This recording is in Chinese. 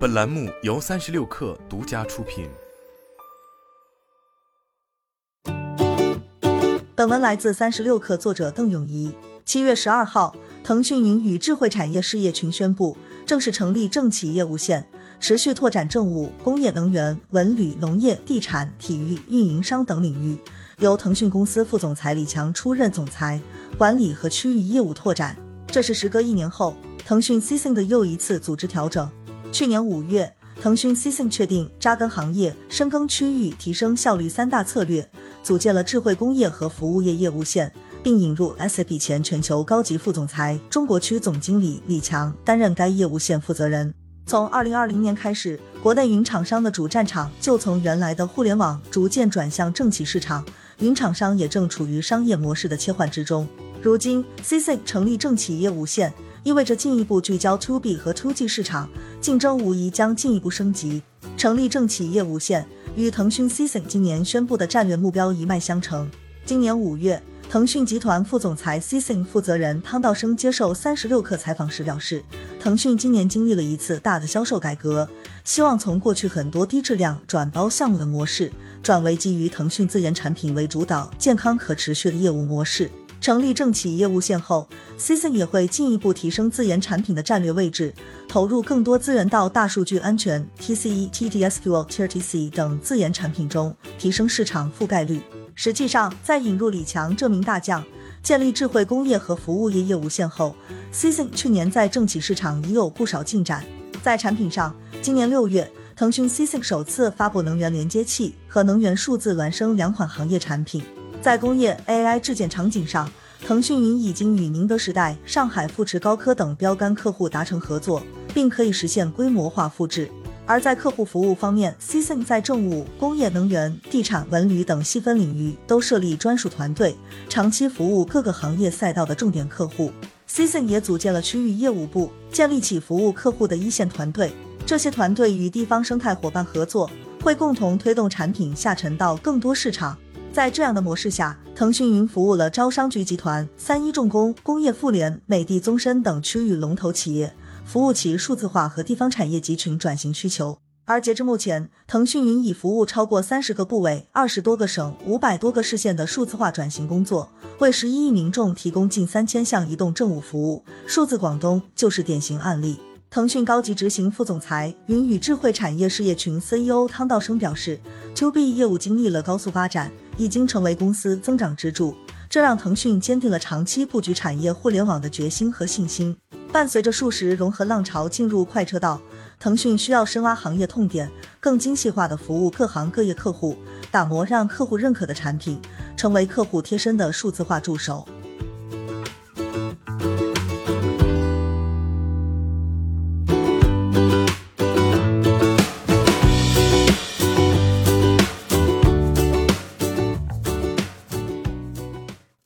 本栏目由三十六氪独家出品。本文来自三十六氪，作者邓永怡。七月十二号，腾讯云与智慧产业事业群宣布正式成立政企业务线，持续拓展政务、工业、能源、文旅、农业、地产、体育、运营商等领域。由腾讯公司副总裁李强出任总裁，管理和区域业务拓展。这是时隔一年后，腾讯 c s i n 的又一次组织调整。去年五月，腾讯 C C 确定扎根行业、深耕区域、提升效率三大策略，组建了智慧工业和服务业业务线，并引入 SAP 前全球高级副总裁、中国区总经理李强担任该业务线负责人。从二零二零年开始，国内云厂商的主战场就从原来的互联网逐渐转向政企市场，云厂商也正处于商业模式的切换之中。如今 C C 成立政企业务线。意味着进一步聚焦 To B 和 To G 市场，竞争无疑将进一步升级。成立政企业务线与腾讯 c s i n 今年宣布的战略目标一脉相承。今年五月，腾讯集团副总裁 c s i n 负责人汤道生接受三十六氪采访时表示，腾讯今年经历了一次大的销售改革，希望从过去很多低质量转包项目的模式，转为基于腾讯自研产品为主导、健康可持续的业务模式。成立政企业务线后 c s i n 也会进一步提升自研产品的战略位置，投入更多资源到大数据安全、TCE、TDSQL、TRTC 等自研产品中，提升市场覆盖率。实际上，在引入李强这名大将，建立智慧工业和服务业业务线后 c s i n 去年在政企市场已有不少进展。在产品上，今年六月，腾讯 c s i n 首次发布能源连接器和能源数字孪生两款行业产品。在工业 AI 质检场景上，腾讯云已经与宁德时代、上海富驰高科等标杆客户达成合作，并可以实现规模化复制。而在客户服务方面 c s i n 在政务、工业、能源、地产、文旅等细分领域都设立专属团队，长期服务各个行业赛道的重点客户。c s i n 也组建了区域业务部，建立起服务客户的一线团队。这些团队与地方生态伙伴合作，会共同推动产品下沉到更多市场。在这样的模式下，腾讯云服务了招商局集团、三一重工、工业富联、美的宗申等区域龙头企业，服务其数字化和地方产业集群转型需求。而截至目前，腾讯云已服务超过三十个部委、二十多个省、五百多个市县的数字化转型工作，为十一亿民众提供近三千项移动政务服务。数字广东就是典型案例。腾讯高级执行副总裁、云与智慧产业事业群 CEO 汤道生表示，To B 业务经历了高速发展。已经成为公司增长支柱，这让腾讯坚定了长期布局产业互联网的决心和信心。伴随着数十融合浪潮进入快车道，腾讯需要深挖行业痛点，更精细化的服务各行各业客户，打磨让客户认可的产品，成为客户贴身的数字化助手。